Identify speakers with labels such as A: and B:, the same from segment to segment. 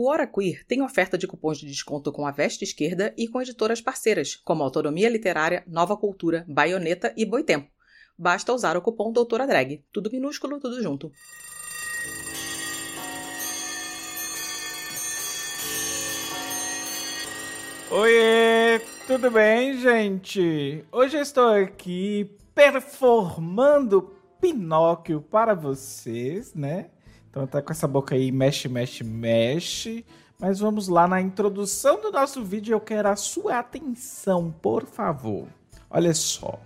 A: O Hora Queer tem oferta de cupons de desconto com a Veste Esquerda e com editoras parceiras, como Autonomia Literária, Nova Cultura, Baioneta e Boitempo. Basta usar o cupom Doutora Drag. Tudo minúsculo, tudo junto.
B: Oiê, tudo bem, gente? Hoje eu estou aqui performando Pinóquio para vocês, né? Então tá com essa boca aí, mexe, mexe, mexe. Mas vamos lá na introdução do nosso vídeo. Eu quero a sua atenção, por favor. Olha só.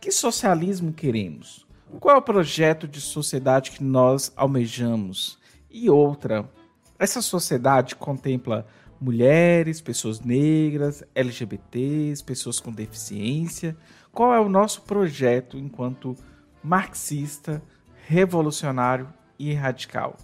B: Que socialismo queremos? Qual é o projeto de sociedade que nós almejamos? E outra, essa sociedade contempla mulheres, pessoas negras, LGBTs, pessoas com deficiência. Qual é o nosso projeto enquanto marxista, revolucionário e radical?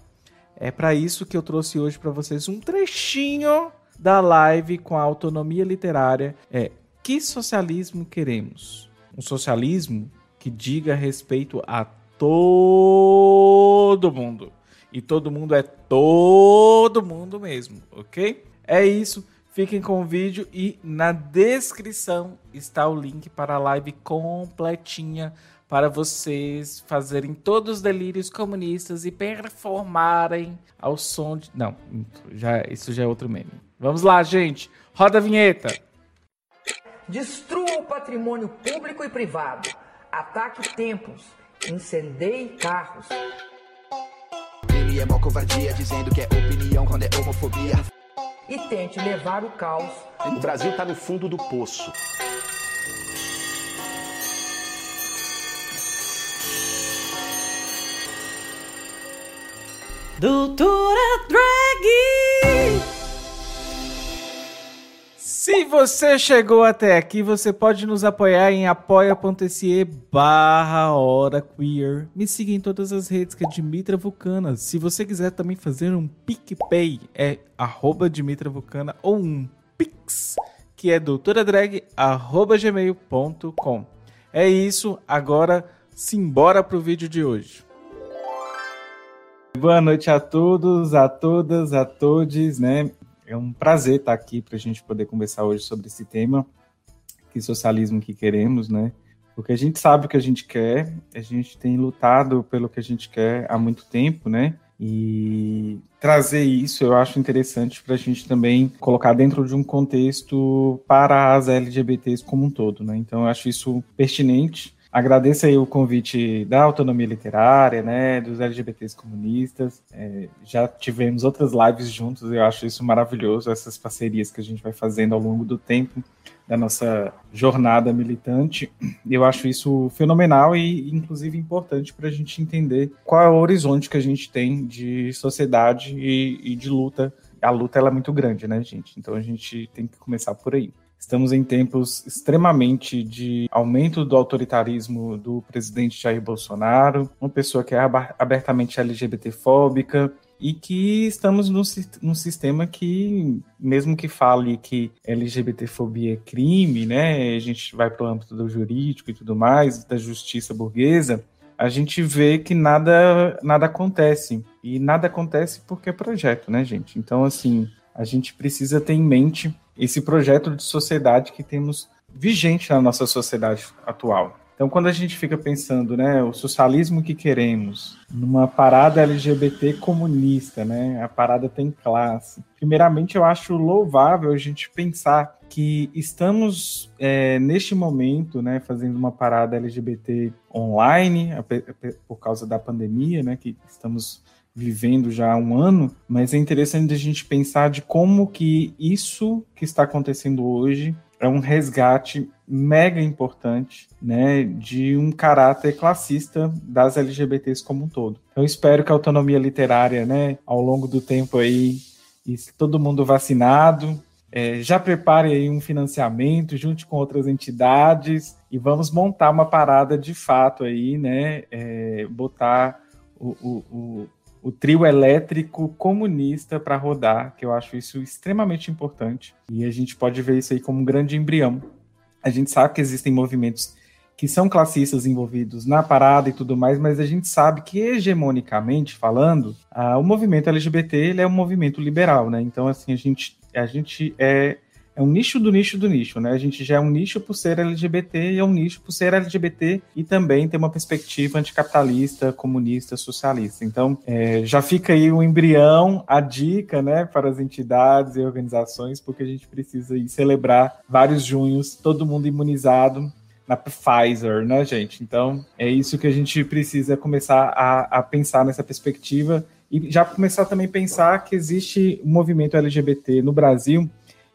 B: É para isso que eu trouxe hoje para vocês um trechinho da live com a autonomia literária. É que socialismo queremos? Um socialismo que diga respeito a todo mundo. E todo mundo é todo mundo mesmo, ok? É isso. Fiquem com o vídeo e na descrição está o link para a live completinha para vocês fazerem todos os delírios comunistas e performarem ao som de. Não, já, isso já é outro meme. Vamos lá, gente. Roda a vinheta.
C: Destrua o patrimônio público e privado. Ataque templos. Incendeie carros.
D: Ele é mó covardia, dizendo que é opinião quando é homofobia.
C: E tente levar o caos.
E: O Brasil tá no fundo do poço.
B: Doutora Drag! Se você chegou até aqui, você pode nos apoiar em apoia.se barra hora queer. Me siga em todas as redes que é Dimitra Vulcana. Se você quiser também fazer um PicPay, é arroba Dimitra Vulcana ou um Pix, que é doutoradrag arroba gmail.com. É isso, agora simbora pro vídeo de hoje. Boa noite a todos, a todas, a todos, né? É um prazer estar aqui para a gente poder conversar hoje sobre esse tema, que socialismo que queremos, né? Porque a gente sabe o que a gente quer, a gente tem lutado pelo que a gente quer há muito tempo, né? E trazer isso eu acho interessante para a gente também colocar dentro de um contexto para as LGBTs como um todo, né? Então eu acho isso pertinente Agradeço aí o convite da autonomia literária, né, dos LGBTs comunistas. É, já tivemos outras lives juntos, eu acho isso maravilhoso, essas parcerias que a gente vai fazendo ao longo do tempo da nossa jornada militante. Eu acho isso fenomenal e, inclusive, importante para a gente entender qual é o horizonte que a gente tem de sociedade e, e de luta. A luta ela é muito grande, né, gente? Então a gente tem que começar por aí. Estamos em tempos extremamente de aumento do autoritarismo do presidente Jair Bolsonaro, uma pessoa que é abertamente LGBTfóbica, e que estamos num, num, sistema que, mesmo que fale que LGBTfobia é crime, né, a gente vai para o âmbito do jurídico e tudo mais, da justiça burguesa, a gente vê que nada, nada acontece. E nada acontece porque é projeto, né, gente? Então, assim, a gente precisa ter em mente esse projeto de sociedade que temos vigente na nossa sociedade atual. Então, quando a gente fica pensando, né, o socialismo que queremos, numa parada LGBT comunista, né, a parada tem classe. Primeiramente, eu acho louvável a gente pensar que estamos é, neste momento, né, fazendo uma parada LGBT online por causa da pandemia, né, que estamos vivendo já há um ano, mas é interessante a gente pensar de como que isso que está acontecendo hoje é um resgate mega importante, né, de um caráter classista das LGBTs como um todo. Eu espero que a autonomia literária, né, ao longo do tempo aí, e todo mundo vacinado, é, já prepare aí um financiamento junto com outras entidades e vamos montar uma parada de fato aí, né, é, botar o, o, o trio elétrico comunista para rodar, que eu acho isso extremamente importante. E a gente pode ver isso aí como um grande embrião. A gente sabe que existem movimentos que são classistas envolvidos na parada e tudo mais, mas a gente sabe que hegemonicamente falando, o movimento LGBT ele é um movimento liberal, né? Então assim a gente a gente é é um nicho do nicho do nicho, né? A gente já é um nicho por ser LGBT e é um nicho por ser LGBT e também tem uma perspectiva anticapitalista, comunista, socialista. Então, é, já fica aí o embrião, a dica, né, para as entidades e organizações, porque a gente precisa aí celebrar vários junhos, todo mundo imunizado na Pfizer, né, gente? Então, é isso que a gente precisa começar a, a pensar nessa perspectiva e já começar também a pensar que existe um movimento LGBT no Brasil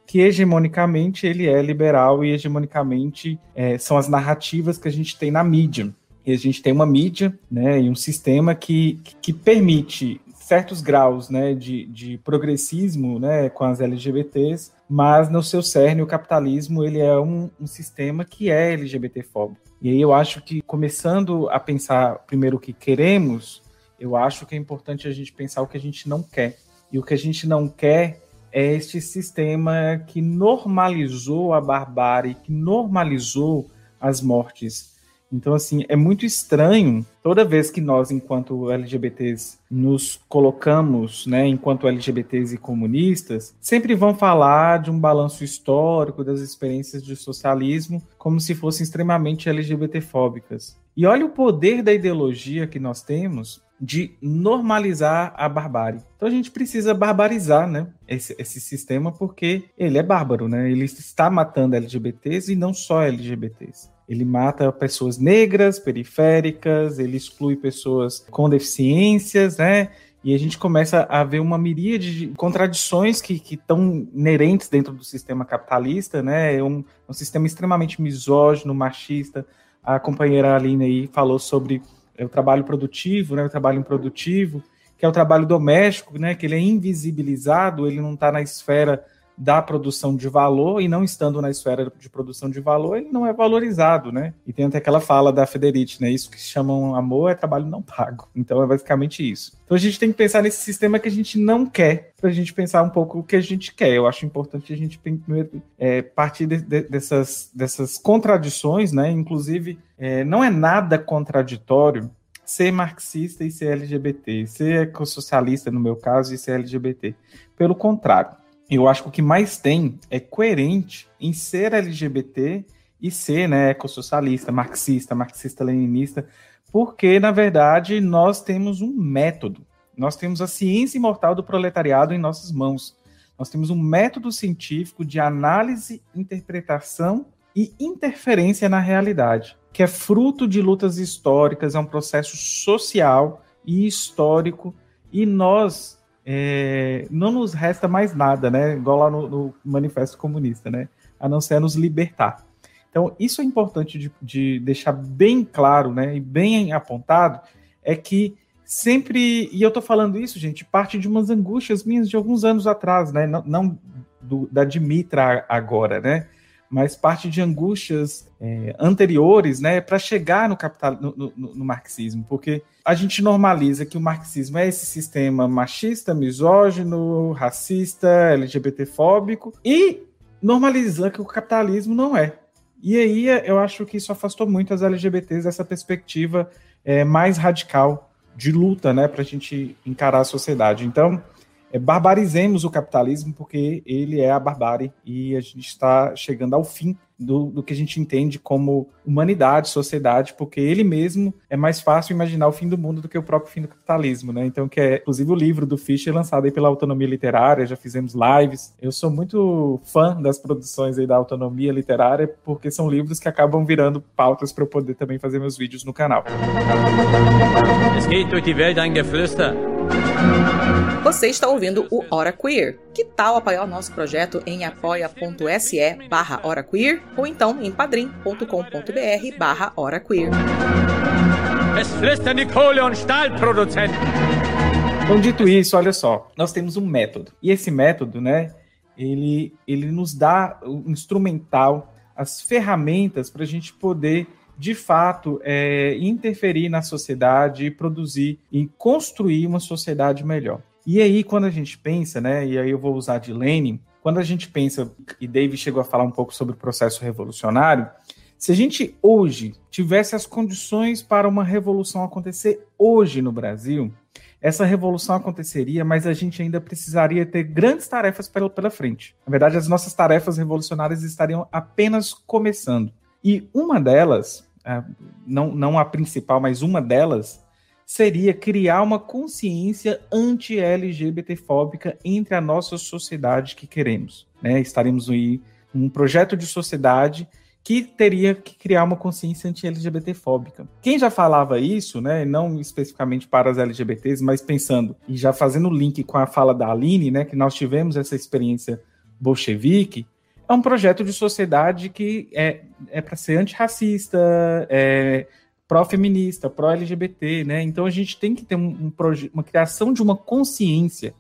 B: que hegemonicamente ele é liberal e hegemonicamente é, são as narrativas que a gente tem na mídia. E a gente tem uma mídia né, e um sistema que, que permite certos graus né, de, de progressismo né, com as LGBTs, mas no seu cerne o capitalismo ele é um, um sistema que é LGBTfóbico. E aí eu acho que começando a pensar primeiro o que queremos, eu acho que é importante a gente pensar o que a gente não quer. E o que a gente não quer é este sistema que normalizou a barbárie, que normalizou as mortes. Então, assim, é muito estranho toda vez que nós, enquanto LGBTs, nos colocamos, né, enquanto LGBTs e comunistas, sempre vão falar de um balanço histórico das experiências de socialismo como se fossem extremamente LGBTfóbicas. E olha o poder da ideologia que nós temos de normalizar a barbárie. Então a gente precisa barbarizar, né, esse, esse sistema porque ele é bárbaro, né? Ele está matando LGBTs e não só LGBTs. Ele mata pessoas negras, periféricas, ele exclui pessoas com deficiências, né? E a gente começa a ver uma miríade de contradições que estão inerentes dentro do sistema capitalista, né? É um, um sistema extremamente misógino, machista. A companheira Aline aí falou sobre é o trabalho produtivo, né, o trabalho improdutivo, que é o trabalho doméstico, né, que ele é invisibilizado, ele não está na esfera da produção de valor e não estando na esfera de produção de valor, ele não é valorizado, né? E tem até aquela fala da Federici, né? Isso que chamam amor é trabalho não pago. Então é basicamente isso. Então a gente tem que pensar nesse sistema que a gente não quer, para a gente pensar um pouco o que a gente quer. Eu acho importante a gente primeiro é, partir de, de, dessas, dessas contradições, né? Inclusive, é, não é nada contraditório ser marxista e ser LGBT, ser ecossocialista, no meu caso, e ser LGBT. Pelo contrário, eu acho que o que mais tem é coerente em ser LGBT e ser né, ecossocialista, marxista, marxista-leninista, porque, na verdade, nós temos um método. Nós temos a ciência imortal do proletariado em nossas mãos. Nós temos um método científico de análise, interpretação e interferência na realidade, que é fruto de lutas históricas, é um processo social e histórico, e nós é, não nos resta mais nada, né? Igual lá no, no, Manifesto Comunista, né? A não ser nos libertar. Então, isso é importante de, de deixar bem claro, né? E bem apontado, é que sempre, e eu tô falando isso, gente, parte de umas angústias minhas de alguns anos atrás, né? Não, não do, da Dimitra agora, né? Mas parte de angústias é, anteriores, né, para chegar no capital, no, no, no, marxismo, porque a gente normaliza que o marxismo é esse sistema machista, misógino, racista, LGBTfóbico e normaliza que o capitalismo não é. E aí eu acho que isso afastou muito as LGBTs dessa perspectiva é, mais radical de luta, né, para a gente encarar a sociedade. Então é, barbarizemos o capitalismo, porque ele é a barbárie e a gente está chegando ao fim do, do, que a gente entende como humanidade, sociedade, porque ele mesmo é mais fácil imaginar o fim do mundo do que o próprio fim do capitalismo, né? Então, que é inclusive o livro do Fischer lançado aí pela Autonomia Literária, já fizemos lives. Eu sou muito fã das produções aí da Autonomia Literária, porque são livros que acabam virando pautas para eu poder também fazer meus vídeos no canal. Es geht durch die Welt ein Geflüster.
A: Você está ouvindo o Hora Queer. Que tal apoiar o nosso projeto em apoia.se barra Hora Queer ou então em padrim.com.br barra Hora Queer.
B: Então, dito isso, olha só, nós temos um método. E esse método, né, ele, ele nos dá o instrumental, as ferramentas para a gente poder de fato, é, interferir na sociedade e produzir e construir uma sociedade melhor. E aí, quando a gente pensa, né, e aí eu vou usar de Lenin, quando a gente pensa, e David chegou a falar um pouco sobre o processo revolucionário, Se a gente hoje tivesse as condições para uma revolução acontecer hoje no Brasil, essa revolução aconteceria, mas a gente ainda precisaria ter grandes tarefas pela, pela frente. Na verdade, as nossas tarefas revolucionárias estariam apenas começando. E uma delas, é, não, não a principal, mas uma delas, seria criar uma consciência anti-LGBT-fóbica entre a nossa sociedade que queremos. Né? Estaremos aí um projeto de sociedade que teria que criar uma consciência anti-LGBT-fóbica. Quem já falava isso, né, não especificamente para as LGBTs, mas pensando e já fazendo o link com a fala da Aline, né, que nós tivemos essa experiência bolchevique, é um projeto de sociedade que é, é para ser antirracista, é pró-feminista, pró-LGBT, né? Então a gente tem que ter um, um uma criação de uma consciência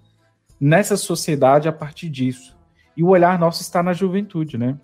B: nessa sociedade a partir disso. E o olhar nosso está na juventude, né?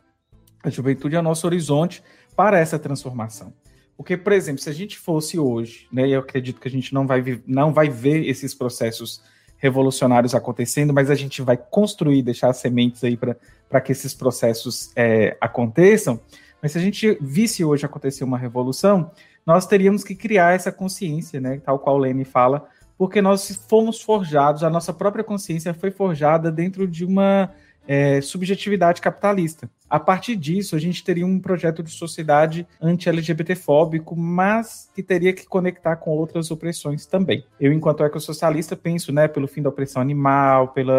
B: A juventude é o nosso horizonte para essa transformação. Porque, por exemplo, se a gente fosse hoje, né, eu acredito que a gente não vai, não vai ver esses processos revolucionários acontecendo, mas a gente vai construir, deixar sementes aí para que esses processos é, aconteçam. Mas se a gente visse hoje acontecer uma revolução, nós teríamos que criar essa consciência, né, tal qual Lene fala, porque nós fomos forjados, a nossa própria consciência foi forjada dentro de uma é, subjetividade capitalista. A partir disso, a gente teria um projeto de sociedade anti-LGBT-fóbico, mas que teria que conectar com outras opressões também. Eu, enquanto ecossocialista, penso né, pelo fim da opressão animal, pelo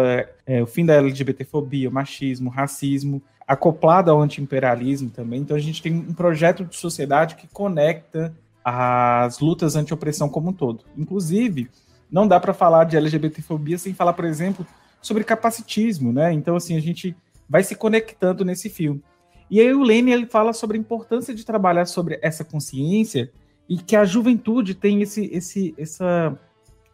B: é, fim da LGBT-fobia, machismo, racismo, acoplado ao anti-imperialismo também. Então, a gente tem um projeto de sociedade que conecta as lutas anti-opressão como um todo. Inclusive, não dá para falar de LGBT-fobia sem falar, por exemplo, sobre capacitismo, né? Então, assim, a gente vai se conectando nesse filme. E aí o Lênin ele fala sobre a importância de trabalhar sobre essa consciência e que a juventude tem esse, esse, essa,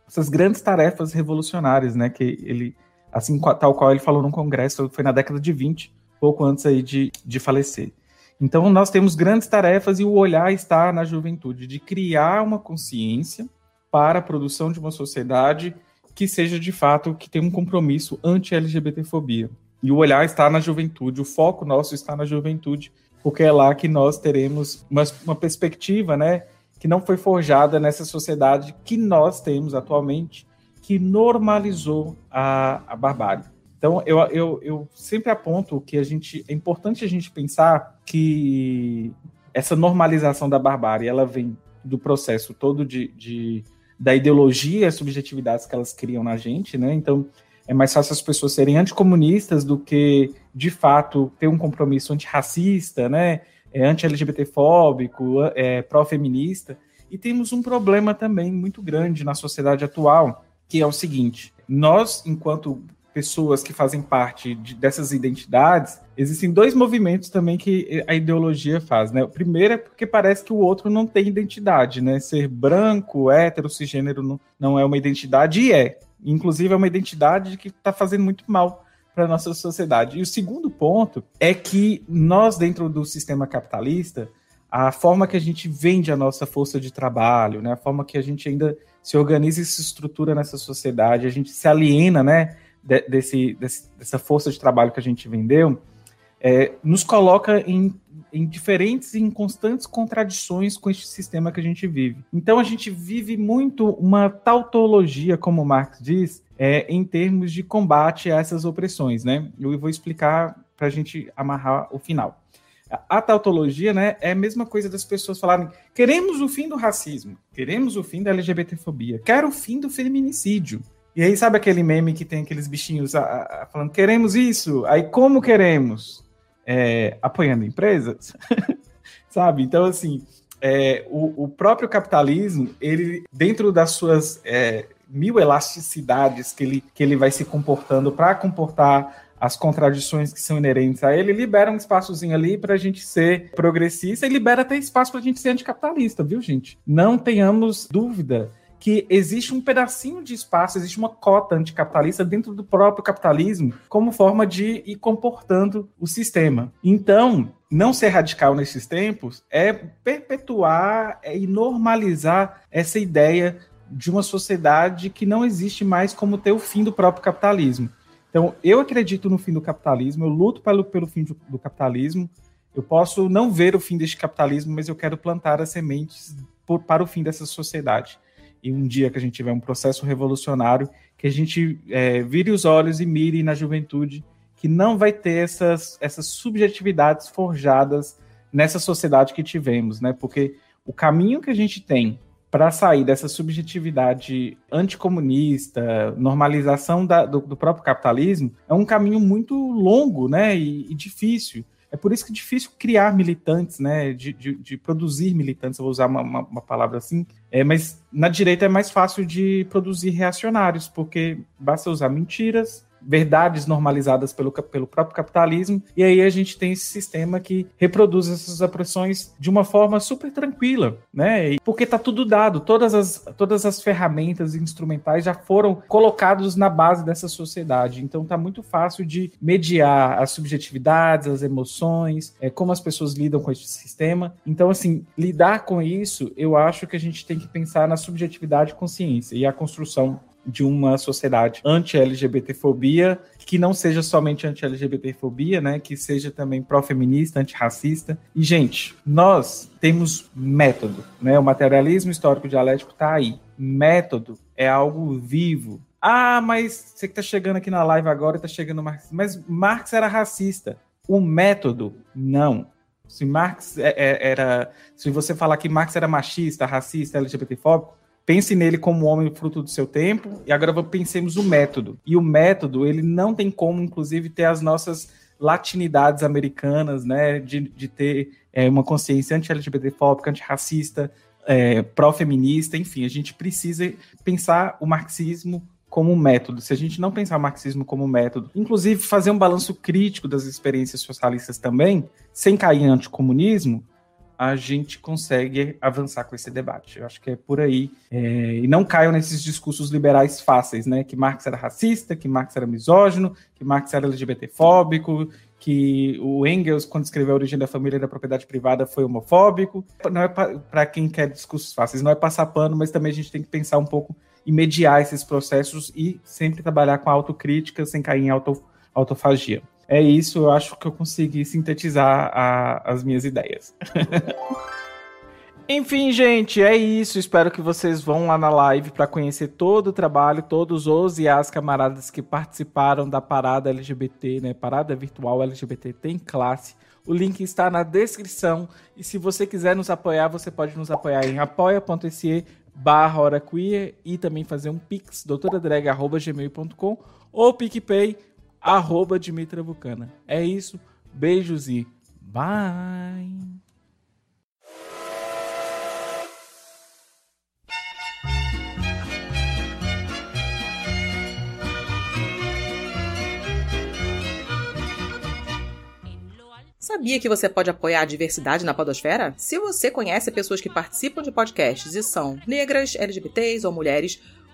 B: essas grandes tarefas revolucionárias, né? Que ele, assim tal qual ele falou no congresso, foi na década de 20, pouco antes aí de, de falecer. Então nós temos grandes tarefas e o olhar está na juventude de criar uma consciência para a produção de uma sociedade que seja de fato que tenha um compromisso anti-LGBTfobia. E o olhar está na juventude, o foco nosso está na juventude, porque é lá que nós teremos uma, uma perspectiva, né, que não foi forjada nessa sociedade que nós temos atualmente, que normalizou a, a barbárie. Então, eu, eu, eu sempre aponto que a gente é importante a gente pensar que essa normalização da barbárie ela vem do processo todo de, de da ideologia, as subjetividades que elas criam na gente, né? Então, é mais fácil as pessoas serem anticomunistas do que, de fato, ter um compromisso antirracista, né? É, anti-LGBTfóbico, é, pró-feminista. E temos um problema também muito grande na sociedade atual, que é o seguinte: nós, enquanto pessoas que fazem parte de, dessas identidades, existem dois movimentos também que a ideologia faz, né? O primeiro é porque parece que o outro não tem identidade, né? Ser branco, hétero, cisgênero não, não é uma identidade, e é. Inclusive é uma identidade que está fazendo muito mal para a nossa sociedade. E o segundo ponto é que nós, dentro do sistema capitalista, a forma que a gente vende a nossa força de trabalho, né? A forma que a gente ainda se organiza e se estrutura nessa sociedade, a gente se aliena, né? De, desse, desse, dessa força de trabalho que a gente vendeu, é, nos coloca em, em diferentes e em constantes contradições com este sistema que a gente vive. Então a gente vive muito uma tautologia, como Marx diz, é, em termos de combate a essas opressões, né? Eu vou explicar para a gente amarrar o final. A tautologia, né, é a mesma coisa das pessoas falarem: queremos o fim do racismo, queremos o fim da LGBTfobia, quero o fim do feminicídio. E aí, sabe aquele meme que tem aqueles bichinhos a, a, falando, queremos isso? Aí, como queremos? É, apoiando empresas? sabe? Então, assim, é, o, o, próprio capitalismo, ele, dentro das suas é, mil elasticidades que ele, que ele vai se comportando para comportar as contradições que são inerentes a ele, libera um espaçozinho ali para a gente ser progressista e libera até espaço para a gente ser anticapitalista, viu, gente? Não tenhamos dúvida que existe um pedacinho de espaço, existe uma cota anticapitalista dentro do próprio capitalismo, como forma de ir comportando o sistema. Então, não ser radical nesses tempos é perpetuar é, e normalizar essa ideia de uma sociedade que não existe mais como ter o fim do próprio capitalismo. Então, eu acredito no fim do capitalismo, eu luto pelo, pelo fim do, do capitalismo, Eu posso não ver o fim deste capitalismo, mas eu quero plantar as sementes por, para o fim dessa sociedade. E um dia que a gente tiver um processo revolucionário, que a gente é, vire os olhos e mire na juventude que não vai ter essas, essas subjetividades forjadas nessa sociedade que tivemos, né? Porque o caminho que a gente tem para sair dessa subjetividade anticomunista, normalização da, do, do, próprio capitalismo, é um caminho muito longo, né? E, e difícil. É por isso que é difícil criar militantes, né? De, de, de produzir militantes, vou usar uma, uma, uma, palavra assim. É, mas na direita é mais fácil de produzir reacionários, porque basta usar mentiras, verdades normalizadas pelo, pelo próprio capitalismo, e aí a gente tem esse sistema que reproduz essas opressões de uma forma super tranquila, né? Porque tá tudo dado, todas as, todas as ferramentas instrumentais já foram colocados na base dessa sociedade, então tá muito fácil de mediar as subjetividades, as emoções, é, como as pessoas lidam com esse sistema. Então, assim, lidar com isso, eu acho que a gente tem que pensar na subjetividade e consciência e a construção de uma sociedade anti-LGBTfobia, que não seja somente anti-LGBTfobia, né, que seja também pró-feminista, antirracista. E, gente, nós temos método, né? O materialismo histórico dialético está aí. Método é algo vivo. Ah, mas você que está chegando aqui na live agora está chegando Marx. Mas Marx era racista. O método, não. Se Marx é, é, era. Se você falar que Marx era machista, racista, LGBTfóbico, pense nele como um homem fruto do seu tempo, e agora pensemos o método. E o método, ele não tem como, inclusive, ter as nossas latinidades americanas, né, de, de ter é, uma consciência anti-LGBTfóbica, antirracista, é, pró-feminista, enfim, a gente precisa pensar o marxismo como método. Se a gente não pensar o marxismo como método, inclusive fazer um balanço crítico das experiências socialistas também, sem cair em anticomunismo, a gente consegue avançar com esse debate. Eu acho que é por aí. É, e não caiam nesses discursos liberais fáceis, né? Que Marx era racista, que Marx era misógino, que Marx era LGBTfóbico, que o Engels, quando escreveu A Origem da Família e da Propriedade Privada, foi homofóbico. Não é para quem quer discursos fáceis, não é passar pano, mas também a gente tem que pensar um pouco e mediar esses processos e sempre trabalhar com autocrítica sem cair em auto, autofagia é isso, eu acho que eu consegui sintetizar a, as minhas ideias. Enfim, gente, é isso. Espero que vocês vão lá na live para conhecer todo o trabalho, todos os e as camaradas que participaram da parada LGBT, né? Parada virtual LGBT tem classe. O link está na descrição. E se você quiser nos apoiar, você pode nos apoiar em apoia.se barra e também fazer um pix, doutoradrag.gmail.com ou PicPay arroba Dimitra Vulcana. É isso, beijos e bye!
A: Sabia que você pode apoiar a diversidade na podosfera? Se você conhece pessoas que participam de podcasts e são negras, LGBTs ou mulheres,